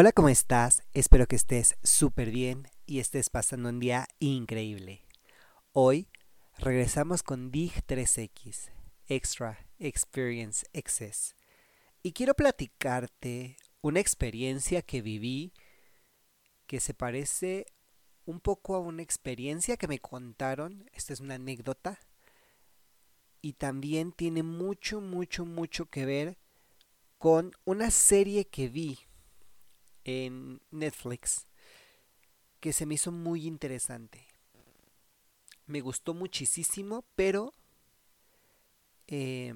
Hola, ¿cómo estás? Espero que estés súper bien y estés pasando un día increíble. Hoy regresamos con DIG 3X, Extra Experience Access. Y quiero platicarte una experiencia que viví que se parece un poco a una experiencia que me contaron. Esta es una anécdota. Y también tiene mucho, mucho, mucho que ver con una serie que vi en Netflix que se me hizo muy interesante. Me gustó muchísimo, pero eh,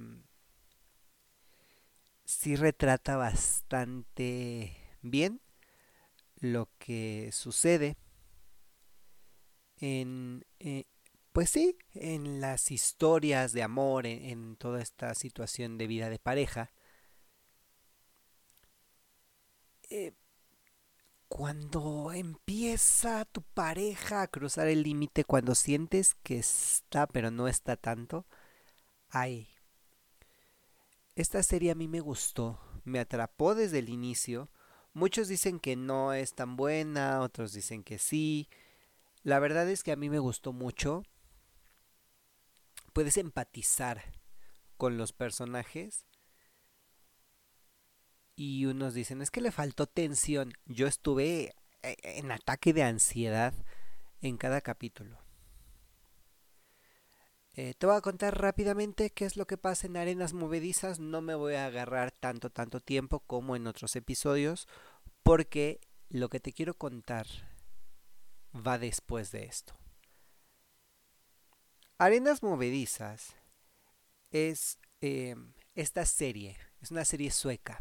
sí retrata bastante bien lo que sucede en, eh, pues sí, en las historias de amor, en toda esta situación de vida de pareja. Eh, cuando empieza tu pareja a cruzar el límite, cuando sientes que está pero no está tanto, ay. Esta serie a mí me gustó, me atrapó desde el inicio. Muchos dicen que no es tan buena, otros dicen que sí. La verdad es que a mí me gustó mucho. Puedes empatizar con los personajes y unos dicen, es que le faltó tensión. Yo estuve eh, en ataque de ansiedad en cada capítulo. Eh, te voy a contar rápidamente qué es lo que pasa en Arenas Movedizas. No me voy a agarrar tanto, tanto tiempo como en otros episodios, porque lo que te quiero contar va después de esto. Arenas Movedizas es eh, esta serie, es una serie sueca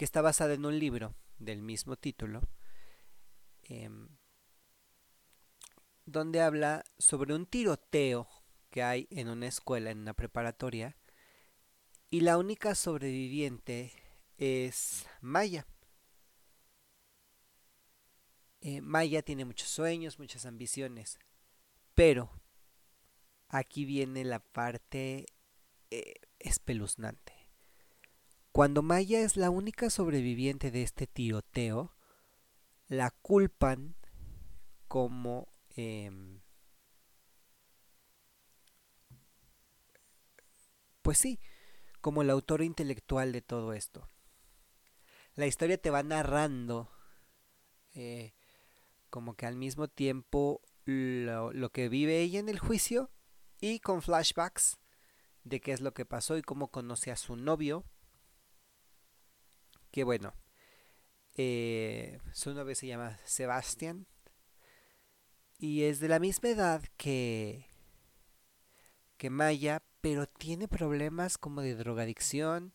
que está basada en un libro del mismo título, em, donde habla sobre un tiroteo que hay en una escuela, en una preparatoria, y la única sobreviviente es Maya. Eh, Maya tiene muchos sueños, muchas ambiciones, pero aquí viene la parte eh, espeluznante. Cuando Maya es la única sobreviviente de este tiroteo, la culpan como em, pues sí, como el autor intelectual de todo esto. La historia te va narrando eh, como que al mismo tiempo lo, lo, que vive ella en el juicio y con flashbacks de qué es lo que pasó y cómo conoce a su novio que bueno, eh, su novio se llama Sebastián y es de la misma edad que, que Maya, pero tiene problemas como de drogadicción,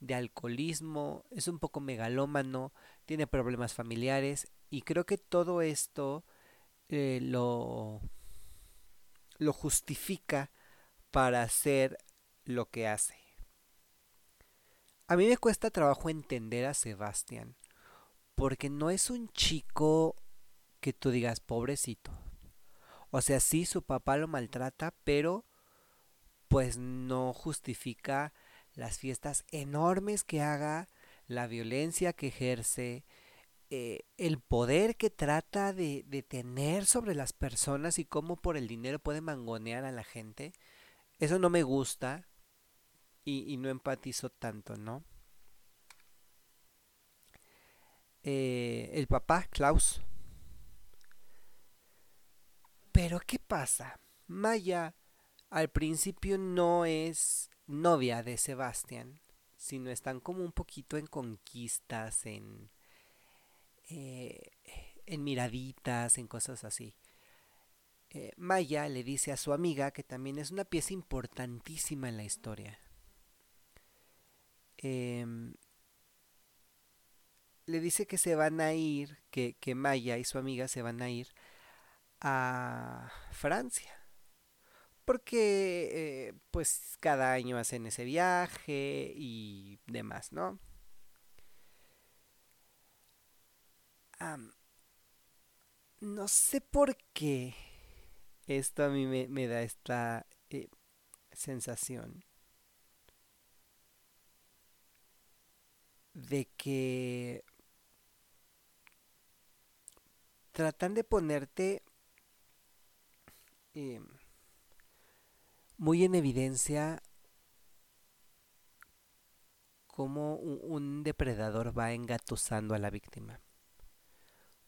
de alcoholismo, es un poco megalómano, tiene problemas familiares y creo que todo esto eh, lo, lo justifica para hacer lo que hace. A mí me cuesta trabajo entender a Sebastián, porque no es un chico que tú digas pobrecito. O sea, sí, su papá lo maltrata, pero pues no justifica las fiestas enormes que haga, la violencia que ejerce, eh, el poder que trata de, de, tener sobre las personas y cómo por el dinero puede mangonear a la gente. Eso no me gusta y, no empatizo tanto, ¿no? Eh, el papá, Klaus. Pero ¿qué pasa? Maya al principio no es novia de Sebastián, sino están como un poquito en conquistas, en, eh, en miraditas, en cosas así. Eh, Maya le dice a su amiga que también es una pieza importantísima en la historia. Em, le dice que se van a ir, que, que Maya y su amiga se van a ir a Francia. Porque eh, pues cada año hacen ese viaje y demás, ¿no? no sé por qué esto a mí me, da esta eh, sensación. De que tratan de ponerte eh, muy en evidencia cómo un depredador va engatusando a la víctima.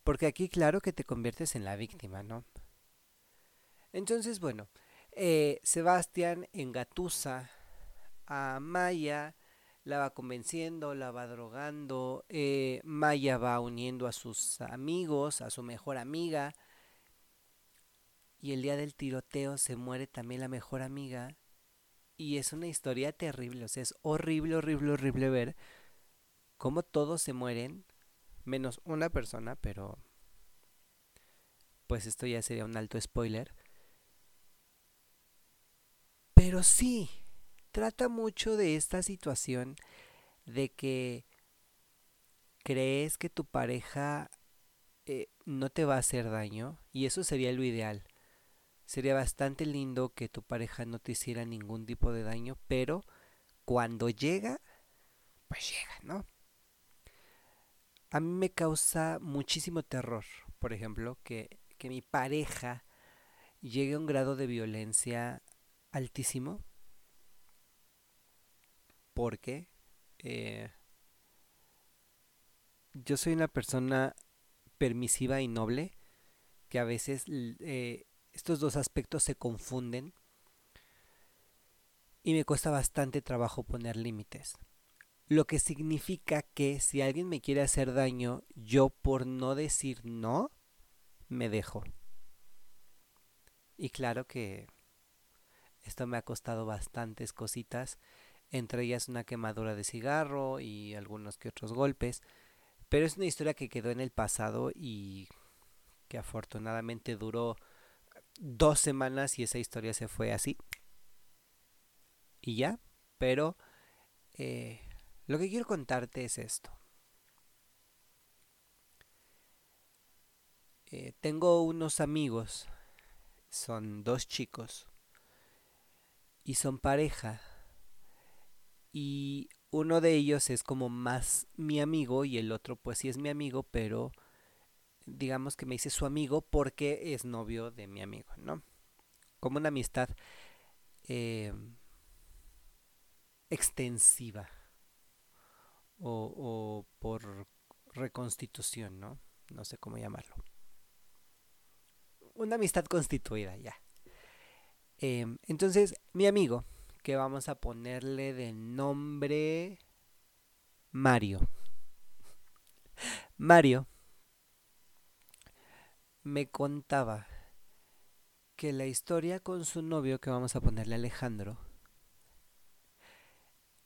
Porque aquí claro que te conviertes en la víctima, ¿no? Entonces, bueno, eh, Sebastián engatusa a Maya, la va convenciendo, la va drogando, eh, Maya va uniendo a sus amigos, a su mejor amiga, y el día del tiroteo se muere también la mejor amiga, y es una historia terrible, o sea, es horrible, horrible, horrible ver cómo todos se mueren, menos una persona, pero pues esto ya sería un alto spoiler. Pero sí, trata mucho de esta situación de que crees que tu pareja eh, no te va a hacer daño y eso sería lo ideal. Sería bastante lindo que tu pareja no te hiciera ningún tipo de daño, pero cuando llega, pues llega, ¿no? A mí me causa muchísimo terror, por ejemplo, que, que mi pareja llegue a un grado de violencia altísimo porque eh, yo soy una persona permisiva y noble que a veces eh, estos dos aspectos se confunden y me cuesta bastante trabajo poner límites. Lo que significa que si alguien me quiere hacer daño, yo por no decir no, me dejo. Y claro que esto me ha costado bastantes cositas entre ellas una quemadura de cigarro y algunos que otros golpes. Pero es una historia que quedó en el pasado y que afortunadamente duró dos semanas y esa historia se fue así. Y ya, pero eh, lo que quiero contarte es esto. Eh, tengo unos amigos, son dos chicos, y son pareja y uno de ellos es como más mi amigo y el otro pues sí es mi amigo, pero digamos que me dice su amigo porque es novio de mi amigo, ¿no? Como una amistad eh, extensiva o, por reconstitución, ¿no? No sé cómo llamarlo. Una amistad constituida, ya. Eh, entonces, mi amigo que vamos a ponerle de nombre Mario. Mario me contaba que la historia con su novio, que vamos a ponerle Alejandro,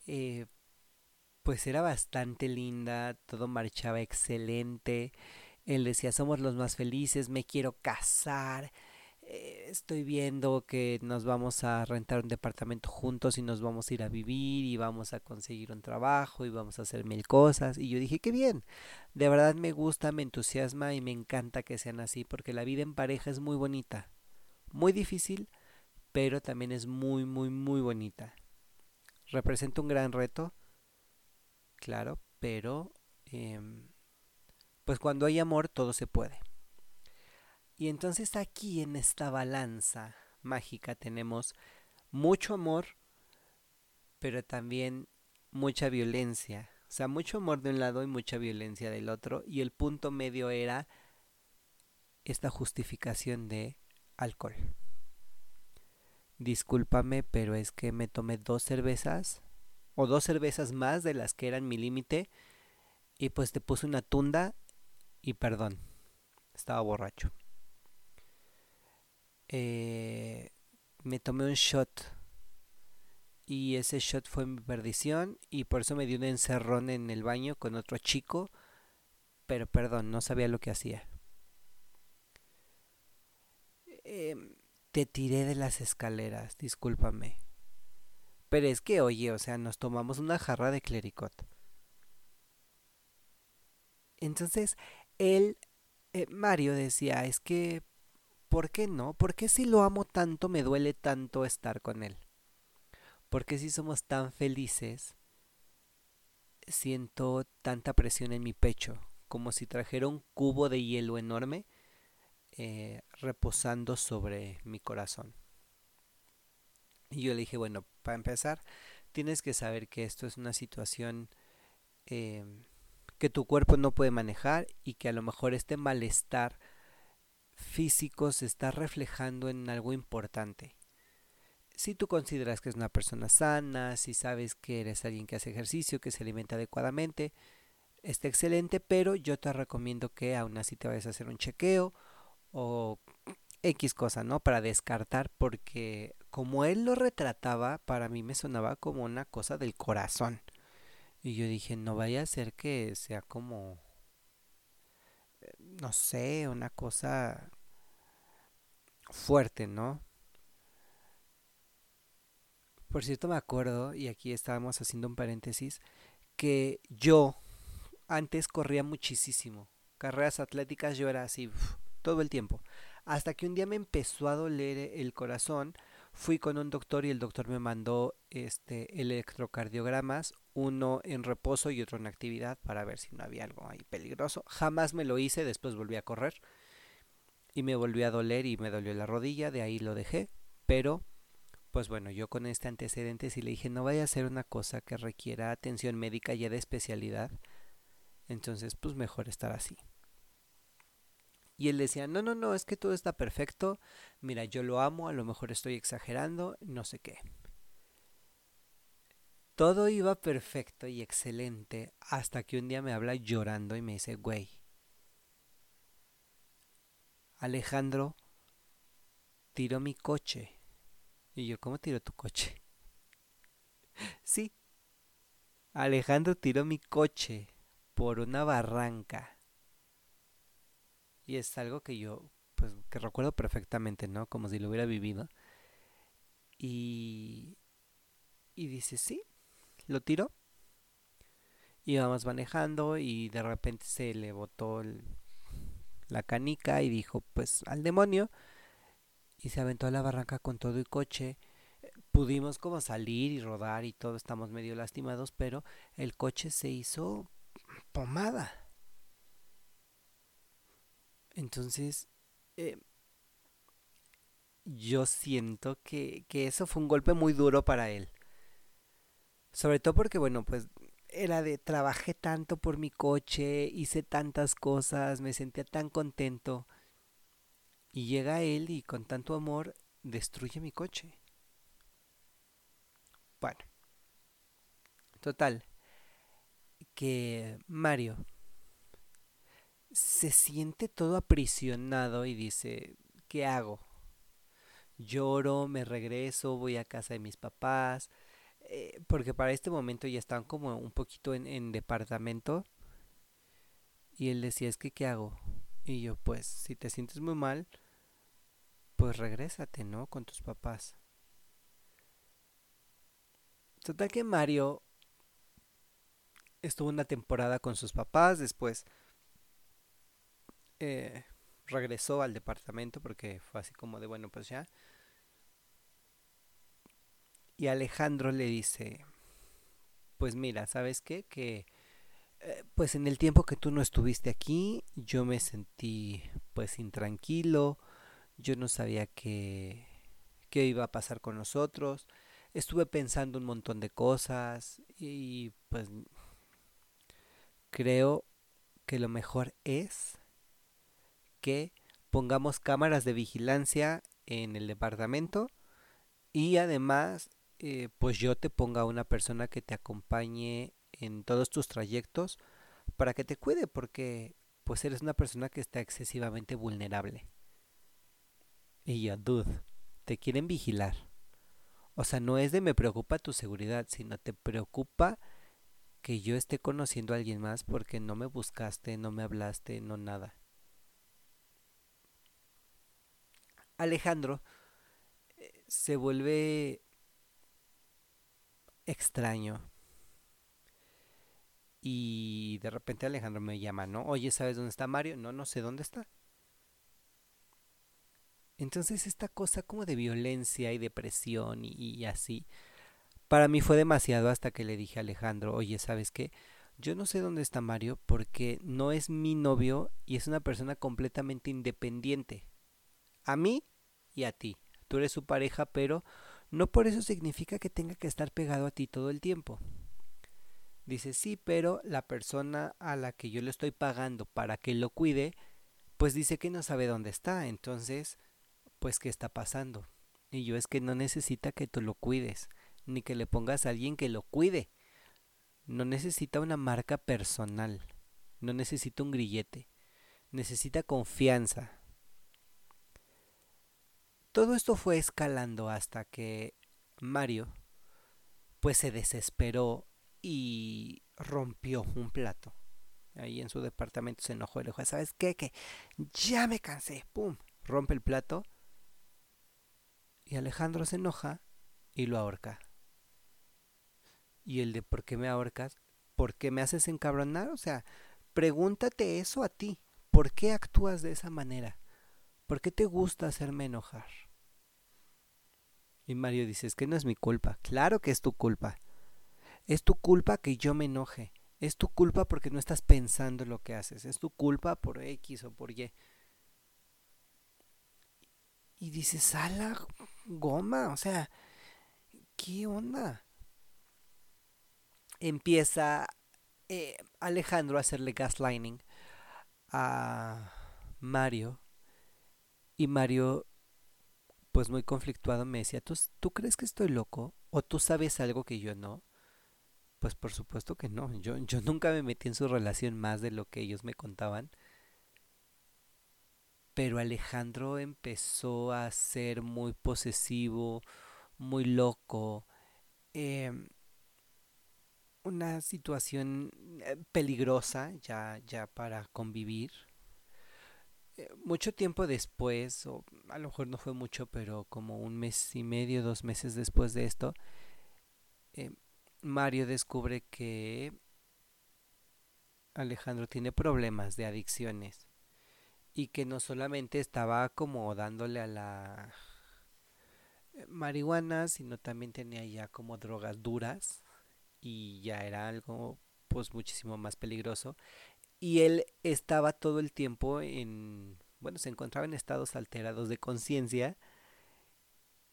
eh, pues era bastante linda, todo marchaba excelente. Él decía, somos los más felices, me quiero casar, estoy viendo que nos vamos a rentar un departamento juntos y nos vamos a ir a vivir y vamos a conseguir un trabajo y vamos a hacer mil cosas. Y yo dije, qué bien, de verdad me gusta, me entusiasma y me encanta que sean así porque la vida en pareja es muy bonita, muy difícil, pero también es muy, muy, muy bonita. Representa un gran reto, claro, pero em, pues cuando hay amor todo se puede. Y entonces aquí en esta balanza mágica tenemos mucho amor, pero también mucha violencia. O sea, mucho amor de un lado y mucha violencia del otro. Y el punto medio era esta justificación de alcohol. Discúlpame, pero es que me tomé dos cervezas o dos cervezas más de las que eran mi límite y pues te puse una tunda y perdón, estaba borracho. Eh, me tomé un shot y ese shot fue mi perdición y por eso me dio un encerrón en el baño con otro chico, pero perdón, no sabía lo que hacía. Em, te tiré de las escaleras, discúlpame. Pero es que, oye, o sea, nos tomamos una jarra de clericot. Entonces, él, eh, Mario decía, es que ¿por qué no? ¿Por qué si lo amo tanto me duele tanto estar con él? ¿Por qué si somos tan felices siento tanta presión en mi pecho? Como si trajera un cubo de hielo enorme eh, reposando sobre mi corazón. Y yo le dije, bueno, para empezar, tienes que saber que esto es una situación eh, que tu cuerpo no puede manejar y que a lo mejor este malestar físico se está reflejando en algo importante. Si tú consideras que es una persona sana, si sabes que eres alguien que hace ejercicio, que se alimenta adecuadamente, está excelente, pero yo te recomiendo que aún así te vayas a hacer un chequeo o X cosa, ¿no? Para descartar, porque como él lo retrataba, para mí me sonaba como una cosa del corazón. Y yo dije, no vaya a ser que sea como, no sé, una cosa fuerte, ¿no? Por cierto, me acuerdo, y aquí estábamos haciendo un paréntesis, que yo antes corría muchísimo. Carreras atléticas yo era así todo el tiempo. Hasta que un día me empezó a doler el corazón, fui con un doctor y el doctor me mandó este electrocardiogramas, uno en reposo y otro en actividad para ver si no había algo ahí peligroso. Jamás me lo hice, después volví a correr y me volvió a doler y me dolió la rodilla, de ahí lo dejé, pero pues bueno, yo con este antecedente sí le dije no vaya a ser una cosa que requiera atención médica ya de especialidad, entonces pues mejor estar así. Y él decía, no, no, no, es que todo está perfecto, mira, yo lo amo, a lo mejor estoy exagerando, no sé qué. Todo iba perfecto y excelente hasta que un día me habla llorando y me dice, güey, Alejandro tiró mi coche. Y yo, ¿cómo tiró tu coche? sí, Alejandro tiró mi coche por una barranca. Y es algo que yo, pues, que recuerdo perfectamente, ¿no? Como si lo hubiera vivido. Y, y dice, sí, lo tiró. Íbamos manejando y de repente se le botó la canica y dijo, pues, al demonio. Y se aventó a la barranca con todo y coche. Pudimos como salir y rodar y todo, estamos medio lastimados, pero el coche se hizo pomada. Entonces, eh, yo siento que, que eso fue un golpe muy duro para él. Sobre todo porque, bueno, pues era de trabajé tanto por mi coche, hice tantas cosas, me sentía tan contento. Y llega él y con tanto amor destruye mi coche. Bueno. Total. Que Mario se siente todo aprisionado y dice, ¿qué hago? Lloro, me regreso, voy a casa de mis papás, eh, porque para este momento ya están como un poquito en, en departamento. Y él decía, es que, ¿qué hago? Y yo, pues, si te sientes muy mal, pues regrésate, ¿no? Con tus papás. Total que Mario estuvo una temporada con sus papás, después eh, regresó al departamento porque fue así como de bueno pues ya. Y Alejandro le dice, pues mira, ¿sabes qué? Que eh, pues en el tiempo que tú no estuviste aquí, yo me sentí pues intranquilo, yo no sabía qué, qué iba a pasar con nosotros, estuve pensando un montón de cosas y pues creo que lo mejor es que pongamos cámaras de vigilancia en el departamento y además eh, pues yo te ponga una persona que te acompañe en todos tus trayectos para que te cuide porque pues eres una persona que está excesivamente vulnerable. Y yo, dude, te quieren vigilar. O sea, no es de me preocupa tu seguridad, sino te preocupa que yo esté conociendo a alguien más porque no me buscaste, no me hablaste, no nada. Alejandro eh, se vuelve extraño. Y de repente Alejandro me llama, ¿no? Oye, ¿sabes dónde está Mario? No, no sé dónde está. Entonces esta cosa como de violencia y depresión y, así, para mí fue demasiado hasta que le dije a Alejandro, oye, ¿sabes qué? yo no sé dónde está Mario porque no es mi novio y es una persona completamente independiente. A mí y a ti. Tú eres su pareja, pero no por eso significa que tenga que estar pegado a ti todo el tiempo. Dice, sí, pero la persona a la que yo le estoy pagando para que lo cuide, pues dice que no sabe dónde está. Entonces, pues, ¿qué está pasando? Y yo es que no necesita que tú lo cuides, ni que le pongas a alguien que lo cuide. No necesita una marca personal, no necesita un grillete, necesita confianza. Todo esto fue escalando hasta que Mario pues se desesperó y rompió un plato. Ahí en su departamento se enojó y le dijo, ¿sabes qué? Que ya me cansé. ¡Pum! Rompe el plato. Y Alejandro se enoja y lo ahorca. Y el de ¿por qué me ahorcas? ¿Por qué me haces encabronar? O sea, pregúntate eso a ti. ¿Por qué actúas de esa manera? ¿Por qué te gusta hacerme enojar? Y Mario dice, es que no es mi culpa. Claro que es tu culpa. Es tu culpa que yo me enoje. Es tu culpa porque no estás pensando lo que haces. Es tu culpa por X o por Y. Y dices, sala goma. O sea, ¿qué onda? Empieza eh, Alejandro a hacerle gaslighting a Mario. Y Mario, pues muy conflictuado, me decía, ¿tú, ¿tú crees que estoy loco? ¿O tú sabes algo que yo no? Pues por supuesto que no. Yo, yo nunca me metí en su relación más de lo que ellos me contaban. Pero Alejandro empezó a ser muy posesivo, muy loco. Em, una situación eh, peligrosa ya, ya para convivir. Eh, mucho tiempo después, o a lo mejor no fue mucho, pero como un mes y medio, dos meses después de esto, em, Mario descubre que Alejandro tiene problemas de adicciones y que no solamente estaba como dándole a la marihuana, sino también tenía ya como drogas duras y ya era algo pues muchísimo más peligroso y él estaba todo el tiempo en bueno, se encontraba en estados alterados de conciencia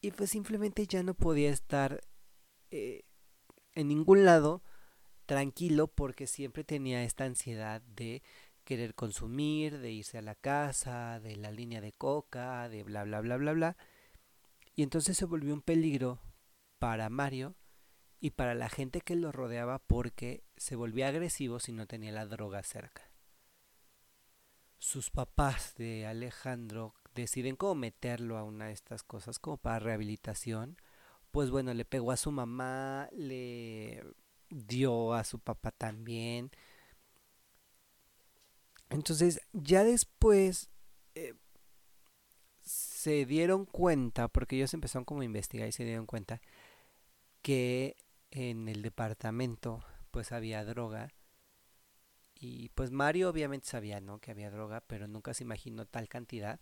y pues simplemente ya no podía estar eh, en ningún lado tranquilo porque siempre tenía esta ansiedad de querer consumir, de irse a la casa, de la línea de coca, de bla bla bla bla bla. Y entonces se volvió un peligro para Mario y para la gente que lo rodeaba porque se volvía agresivo si no tenía la droga cerca. Sus papás de Alejandro deciden cómo meterlo a una de estas cosas como para rehabilitación pues bueno, le pegó a su mamá, le dio a su papá también. Entonces, ya después eh, se dieron cuenta, porque ellos empezaron como a investigar y se dieron cuenta que en el departamento pues había droga. Y pues Mario obviamente sabía, ¿no? Que había droga, pero nunca se imaginó tal cantidad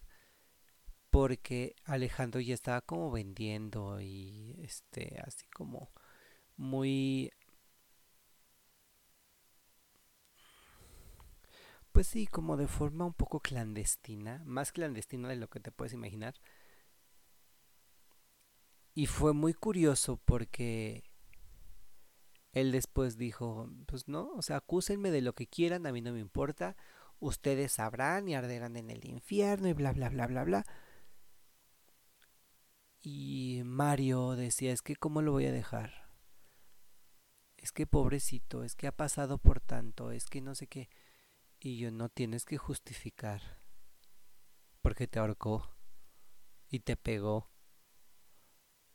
porque Alejandro ya estaba como vendiendo y este así como muy pues sí, como de forma un poco clandestina, más clandestina de lo que te puedes imaginar. Y fue muy curioso porque él después dijo, pues no, o sea, acúsenme de lo que quieran, a mí no me importa, ustedes sabrán y arderán en el infierno y bla, bla, bla, bla, bla. Y Mario decía, es que ¿cómo lo voy a dejar? Es que pobrecito, es que ha pasado por tanto, es que no sé qué. Y yo no tienes que justificar. Porque te ahorcó y te pegó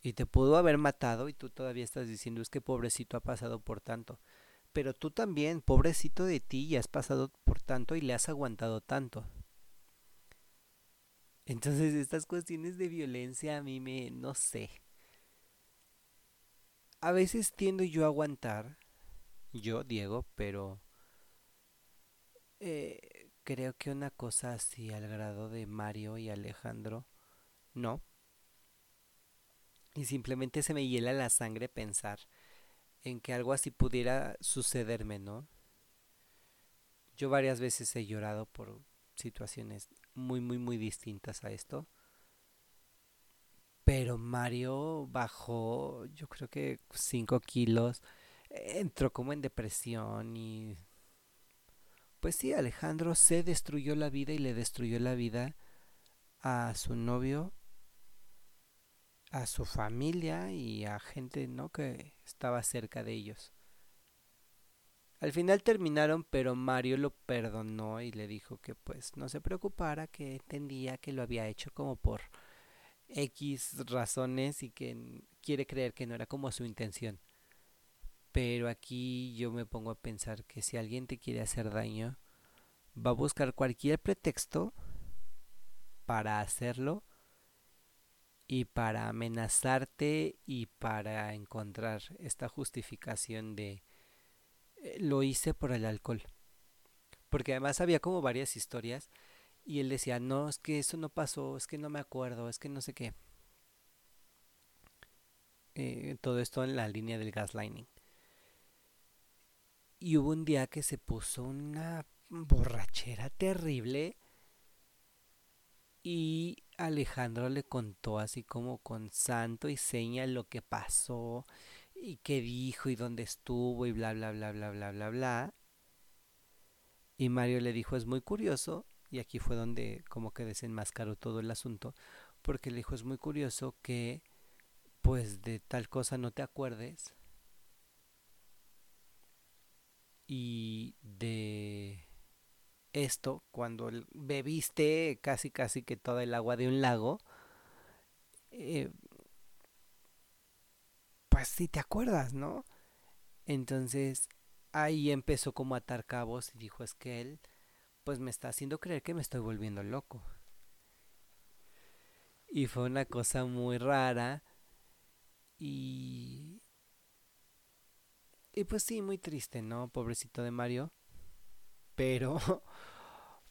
y te pudo haber matado y tú todavía estás diciendo es que pobrecito ha pasado por tanto. Pero tú también, pobrecito de ti, y has pasado por tanto y le has aguantado tanto. Entonces estas cuestiones de violencia a mí me, no sé. A veces tiendo yo a aguantar, yo, Diego, pero eh, creo que una cosa así al grado de Mario y Alejandro, no. Y simplemente se me hiela la sangre pensar en que algo así pudiera sucederme, ¿no? Yo varias veces he llorado por situaciones muy, muy, muy distintas a esto. Pero Mario bajó, yo creo que 5 kilos. Entró como en depresión y... Pues sí, Alejandro se destruyó la vida y le destruyó la vida a su novio, a su familia y a gente, ¿no? Que estaba cerca de ellos. Al final terminaron, pero Mario lo perdonó y le dijo que pues no se preocupara, que entendía que lo había hecho como por X razones y que quiere creer que no era como su intención. Pero aquí yo me pongo a pensar que si alguien te quiere hacer daño, va a buscar cualquier pretexto para hacerlo y para amenazarte y para encontrar esta justificación de eh, lo hice por el alcohol. Porque además había como varias historias y él decía, no, es que eso no pasó, es que no me acuerdo, es que no sé qué. Eh, todo esto en la línea del gaslighting. Y hubo un día que se puso una borrachera terrible y Alejandro le contó así como con santo y seña lo que pasó y qué dijo y dónde estuvo y bla bla bla bla bla bla bla. Y Mario le dijo, es muy curioso, y aquí fue donde como que desenmascaró todo el asunto, porque le dijo, es muy curioso que pues de tal cosa no te acuerdes y de esto cuando bebiste casi casi que toda el agua de un lago eh, pues sí te acuerdas, ¿no? Entonces ahí empezó como a atar cabos y dijo es que él pues me está haciendo creer que me estoy volviendo loco. Y fue una cosa muy rara y... Y pues sí, muy triste, ¿no? Pobrecito de Mario. Pero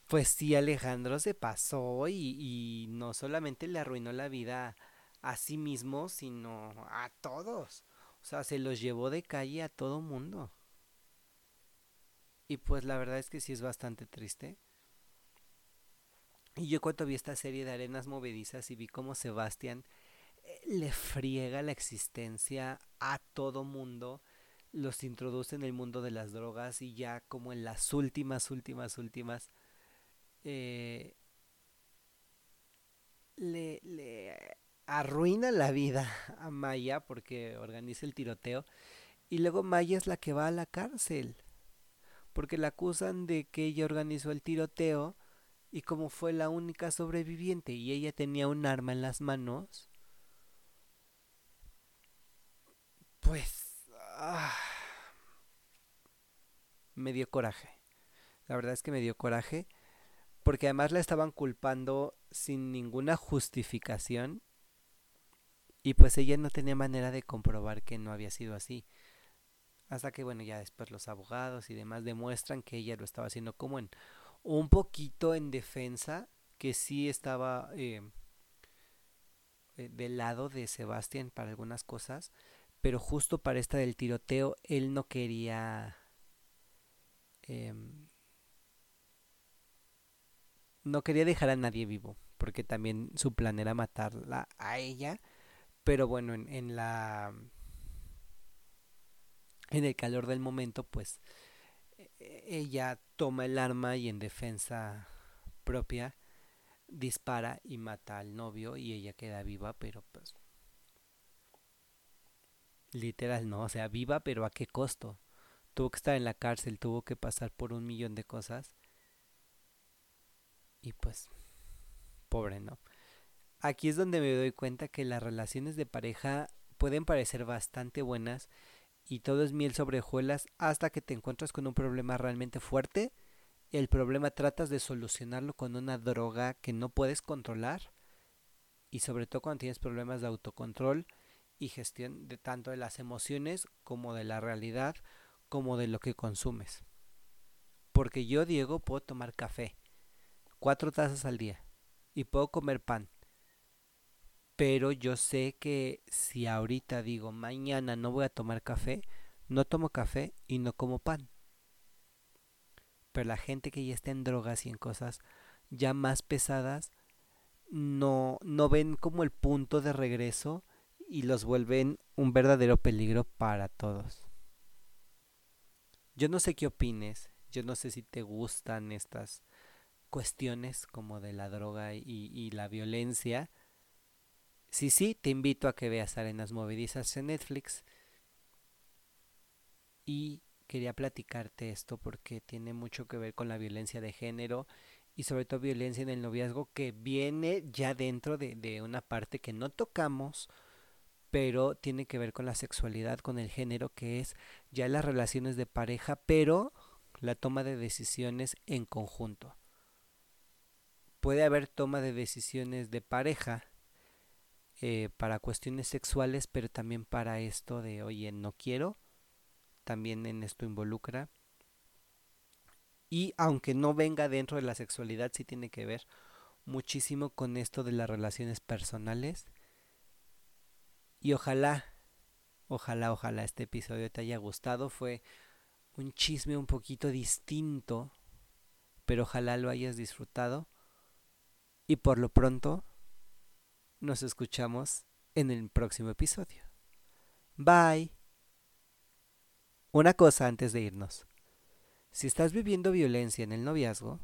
pues sí, Alejandro se pasó y, y no solamente le arruinó la vida a sí mismo, sino a todos. O sea, se los llevó de calle a todo mundo. Y pues la verdad es que sí es bastante triste. Y yo cuando vi esta serie de arenas movedizas y vi cómo Sebastián eh, le friega la existencia a todo mundo, los introduce en el mundo de las drogas y ya como en las últimas, últimas, últimas, eh, le, le arruina la vida a Maya porque organiza el tiroteo y luego Maya es la que va a la cárcel porque la acusan de que ella organizó el tiroteo y como fue la única sobreviviente y ella tenía un arma en las manos pues ah, me dio coraje la verdad es que me dio coraje porque además la estaban culpando sin ninguna justificación y pues ella no tenía manera de comprobar que no había sido así. Hasta que bueno, ya después los abogados y demás demuestran que ella lo estaba haciendo como en un poquito en defensa, que sí estaba eh, eh, del lado de Sebastián para algunas cosas, pero justo para esta del tiroteo él no quería... Em, no quería dejar a nadie vivo, porque también su plan era matarla a ella pero bueno, en, en la en el calor del momento, pues e, ella toma el arma y en defensa propia dispara y mata al novio y ella queda viva, pero pues literal no, o sea, viva, pero a qué costo. Tuvo que estar en la cárcel, tuvo que pasar por un millón de cosas. Y pues, pobre, ¿no? aquí es donde me doy cuenta que las relaciones de pareja pueden parecer bastante buenas y todo es miel sobre hojuelas hasta que te encuentras con un problema realmente fuerte. El problema tratas de solucionarlo con una droga que no puedes controlar y sobre todo cuando tienes problemas de autocontrol y gestión de tanto de las emociones como de la realidad como de lo que consumes. Porque yo, Diego, puedo tomar café, cuatro tazas al día, y puedo comer pan, pero yo sé que si ahorita digo mañana no voy a tomar café, no tomo café y no como pan. pero la gente que ya está en drogas y en cosas ya más pesadas no, no ven como el punto de regreso y los vuelven un verdadero peligro para todos. Yo no sé qué opines, yo no sé si te gustan estas cuestiones como de la droga y, la violencia. Si sí, te invito a que veas Arenas Movedizas en Netflix. Y quería platicarte esto porque tiene mucho que ver con la violencia de género y sobre todo violencia en el noviazgo que viene ya dentro de, de una parte que no tocamos, pero tiene que ver con la sexualidad, con el género, que es ya las relaciones de pareja, pero la toma de decisiones en conjunto. Puede haber toma de decisiones de pareja eh, para cuestiones sexuales, pero también para esto de, oye, no quiero, también en esto involucra. Y aunque no venga dentro de la sexualidad, sí tiene que ver muchísimo con esto de las relaciones personales. Y ojalá, ojalá, ojalá este episodio te haya gustado. Fue un chisme un poquito distinto, pero ojalá lo hayas disfrutado. Y por lo pronto, nos escuchamos en el próximo episodio. Bye. Una cosa antes de irnos. Si estás viviendo violencia en el noviazgo,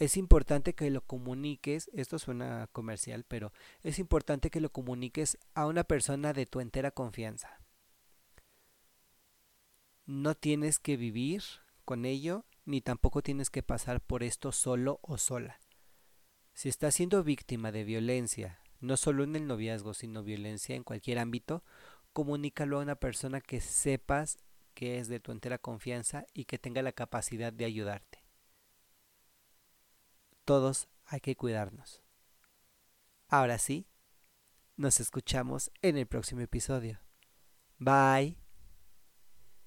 es importante que lo comuniques, esto suena comercial, pero es importante que lo comuniques a una persona de tu entera confianza. No tienes que vivir con ello, ni tampoco tienes que pasar por esto solo o sola. Si estás siendo víctima de violencia, no solo en el noviazgo, sino violencia en cualquier ámbito, comunícalo a una persona que sepas que es de tu entera confianza y que tenga la capacidad de ayudarte. Todos hay que cuidarnos. Ahora sí, nos escuchamos en el próximo episodio. Bye.